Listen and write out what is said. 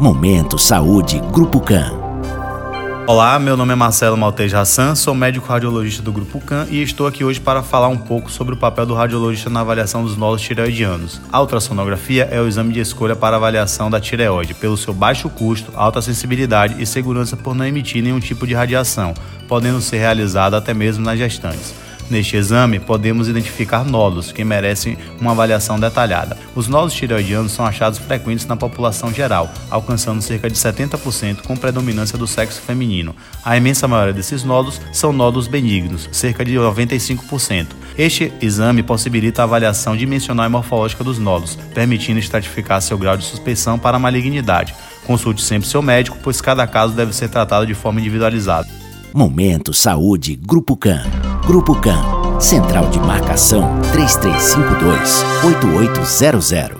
Momento Saúde Grupo CAN. Olá, meu nome é Marcelo Maltej Hassan, sou médico radiologista do Grupo CAN e estou aqui hoje para falar um pouco sobre o papel do radiologista na avaliação dos nódulos tireoidianos. A ultrassonografia é o exame de escolha para avaliação da tireoide, pelo seu baixo custo, alta sensibilidade e segurança por não emitir nenhum tipo de radiação, podendo ser realizada até mesmo nas gestantes. Neste exame, podemos identificar nódulos que merecem uma avaliação detalhada. Os nódulos tireoidianos são achados frequentes na população geral, alcançando cerca de 70% com predominância do sexo feminino. A imensa maioria desses nódulos são nódulos benignos, cerca de 95%. Este exame possibilita a avaliação dimensional e morfológica dos nódulos, permitindo estratificar seu grau de suspeição para a malignidade. Consulte sempre seu médico, pois cada caso deve ser tratado de forma individualizada. Momento Saúde Grupo CAN. Grupo CAN. Central de Marcação 3352 8800.